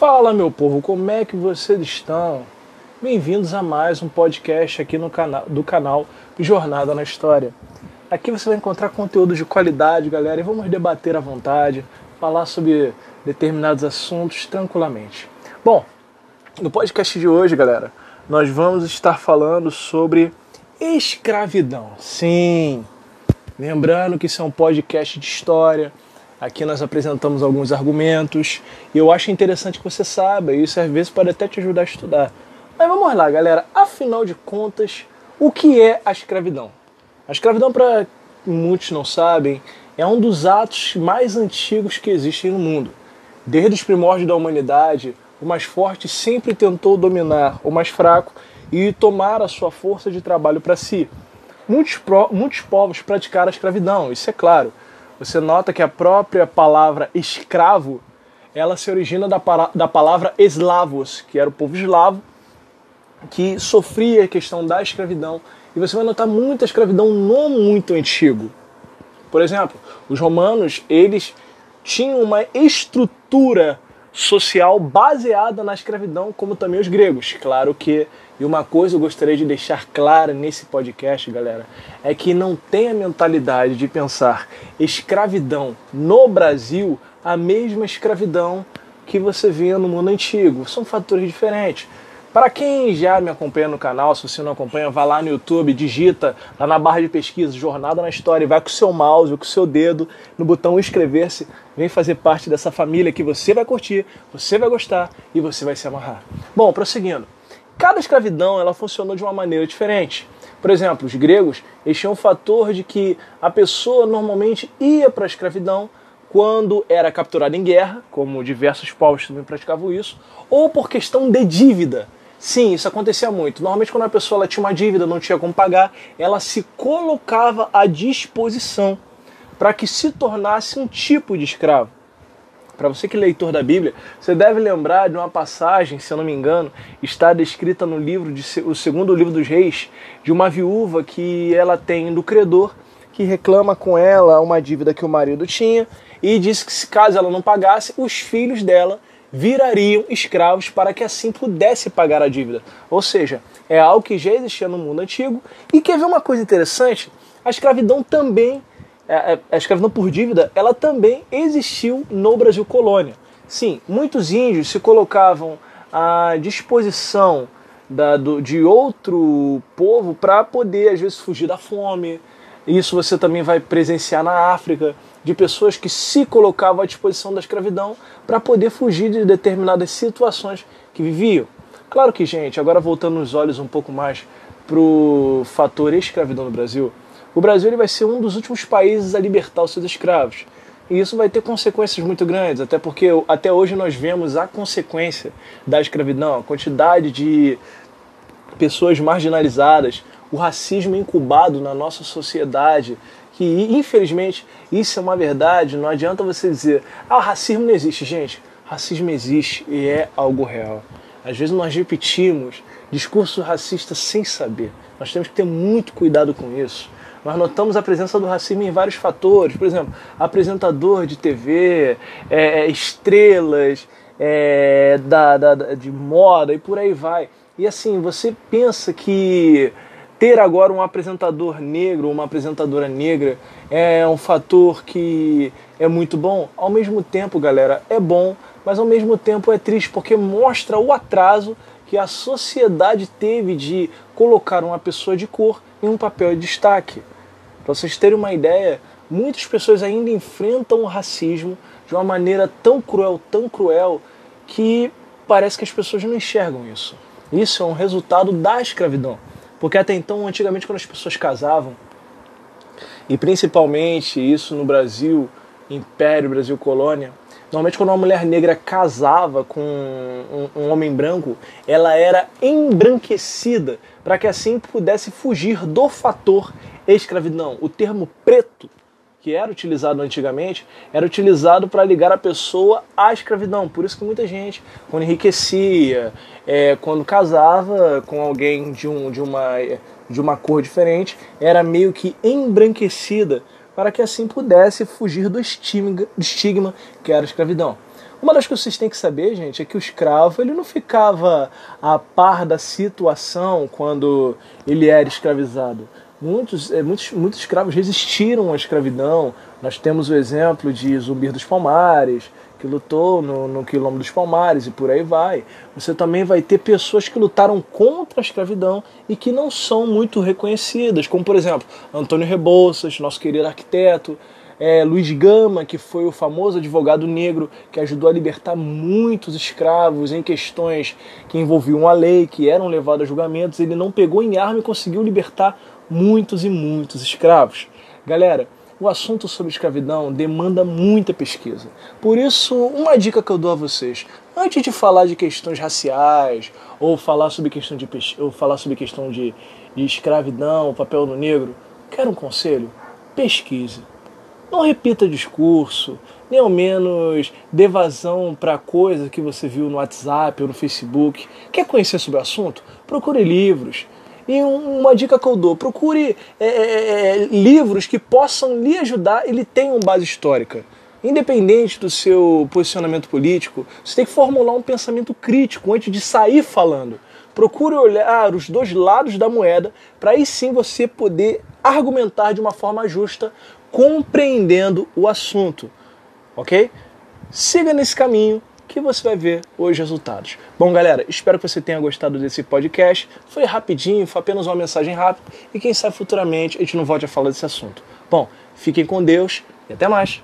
Fala, meu povo, como é que vocês estão? Bem-vindos a mais um podcast aqui no canal do canal Jornada na História. Aqui você vai encontrar conteúdo de qualidade, galera, e vamos debater à vontade, falar sobre determinados assuntos tranquilamente. Bom, no podcast de hoje, galera, nós vamos estar falando sobre escravidão. Sim, lembrando que isso é um podcast de história Aqui nós apresentamos alguns argumentos e eu acho interessante que você saiba, e isso às vezes pode até te ajudar a estudar. Mas vamos lá, galera. Afinal de contas, o que é a escravidão? A escravidão, para muitos não sabem, é um dos atos mais antigos que existem no mundo. Desde os primórdios da humanidade, o mais forte sempre tentou dominar o mais fraco e tomar a sua força de trabalho para si. Muitos, muitos povos praticaram a escravidão, isso é claro você nota que a própria palavra escravo, ela se origina da, da palavra eslavos, que era o povo eslavo, que sofria a questão da escravidão. E você vai notar muita escravidão no muito antigo. Por exemplo, os romanos, eles tinham uma estrutura social baseada na escravidão, como também os gregos. Claro que, e uma coisa eu gostaria de deixar clara nesse podcast, galera, é que não tem a mentalidade de pensar escravidão no Brasil a mesma escravidão que você via no mundo antigo. São fatores diferentes. Para quem já me acompanha no canal, se você não acompanha, vá lá no YouTube, digita lá na barra de pesquisa Jornada na História, vai com o seu mouse, com o seu dedo no botão inscrever-se, vem fazer parte dessa família que você vai curtir, você vai gostar e você vai se amarrar. Bom, prosseguindo. Cada escravidão ela funcionou de uma maneira diferente. Por exemplo, os gregos eles tinham o fator de que a pessoa normalmente ia para a escravidão quando era capturada em guerra, como diversos povos também praticavam isso, ou por questão de dívida. Sim, isso acontecia muito. Normalmente, quando a pessoa tinha uma dívida, não tinha como pagar, ela se colocava à disposição para que se tornasse um tipo de escravo. Para você que é leitor da Bíblia, você deve lembrar de uma passagem, se eu não me engano, está descrita no livro de, o segundo livro dos Reis, de uma viúva que ela tem do credor que reclama com ela uma dívida que o marido tinha e disse que se caso ela não pagasse, os filhos dela virariam escravos para que assim pudesse pagar a dívida. Ou seja, é algo que já existia no mundo antigo. E quer ver uma coisa interessante? A escravidão também, é, é, a escravidão por dívida, ela também existiu no Brasil colônia. Sim, muitos índios se colocavam à disposição da, do, de outro povo para poder, às vezes, fugir da fome. Isso você também vai presenciar na África de pessoas que se colocavam à disposição da escravidão para poder fugir de determinadas situações que viviam. Claro que, gente, agora voltando os olhos um pouco mais para o fator escravidão no Brasil, o Brasil ele vai ser um dos últimos países a libertar os seus escravos. E isso vai ter consequências muito grandes, até porque até hoje nós vemos a consequência da escravidão, a quantidade de pessoas marginalizadas, o racismo incubado na nossa sociedade, que infelizmente isso é uma verdade, não adianta você dizer, ah, racismo não existe, gente. Racismo existe e é algo real. Às vezes nós repetimos discurso racista sem saber. Nós temos que ter muito cuidado com isso. Nós notamos a presença do racismo em vários fatores, por exemplo, apresentador de TV, é, é, estrelas é, da, da, de moda e por aí vai. E assim, você pensa que ter agora um apresentador negro, uma apresentadora negra, é um fator que é muito bom. Ao mesmo tempo, galera, é bom, mas ao mesmo tempo é triste porque mostra o atraso que a sociedade teve de colocar uma pessoa de cor em um papel de destaque. Para vocês terem uma ideia, muitas pessoas ainda enfrentam o racismo de uma maneira tão cruel, tão cruel, que parece que as pessoas não enxergam isso. Isso é um resultado da escravidão. Porque até então, antigamente, quando as pessoas casavam, e principalmente isso no Brasil, Império, Brasil Colônia, normalmente quando uma mulher negra casava com um, um homem branco, ela era embranquecida para que assim pudesse fugir do fator escravidão. O termo preto que era utilizado antigamente, era utilizado para ligar a pessoa à escravidão. Por isso que muita gente, quando enriquecia, é, quando casava com alguém de, um, de, uma, de uma cor diferente, era meio que embranquecida para que assim pudesse fugir do estigma, do estigma que era a escravidão. Uma das coisas que vocês têm que saber, gente, é que o escravo ele não ficava a par da situação quando ele era escravizado. Muitos, é, muitos, muitos escravos resistiram à escravidão. Nós temos o exemplo de Zumbir dos Palmares, que lutou no, no Quilombo dos Palmares e por aí vai. Você também vai ter pessoas que lutaram contra a escravidão e que não são muito reconhecidas, como por exemplo Antônio Rebouças, nosso querido arquiteto, é, Luiz Gama, que foi o famoso advogado negro que ajudou a libertar muitos escravos em questões que envolviam a lei, que eram levados a julgamentos. Ele não pegou em arma e conseguiu libertar muitos e muitos escravos. Galera, o assunto sobre escravidão demanda muita pesquisa. Por isso, uma dica que eu dou a vocês, antes de falar de questões raciais ou falar sobre questão de ou falar sobre questão de, de escravidão, papel no negro, quer um conselho? Pesquise. Não repita discurso, nem ao menos dê vazão para coisa que você viu no WhatsApp ou no Facebook. Quer conhecer sobre o assunto? Procure livros. E uma dica que eu dou: procure é, é, é, livros que possam lhe ajudar e lhe tenham base histórica. Independente do seu posicionamento político, você tem que formular um pensamento crítico antes de sair falando. Procure olhar os dois lados da moeda para aí sim você poder argumentar de uma forma justa compreendendo o assunto, ok? Siga nesse caminho que você vai ver os resultados. Bom, galera, espero que você tenha gostado desse podcast. Foi rapidinho, foi apenas uma mensagem rápida e quem sabe futuramente a gente não volte a falar desse assunto. Bom, fiquem com Deus e até mais.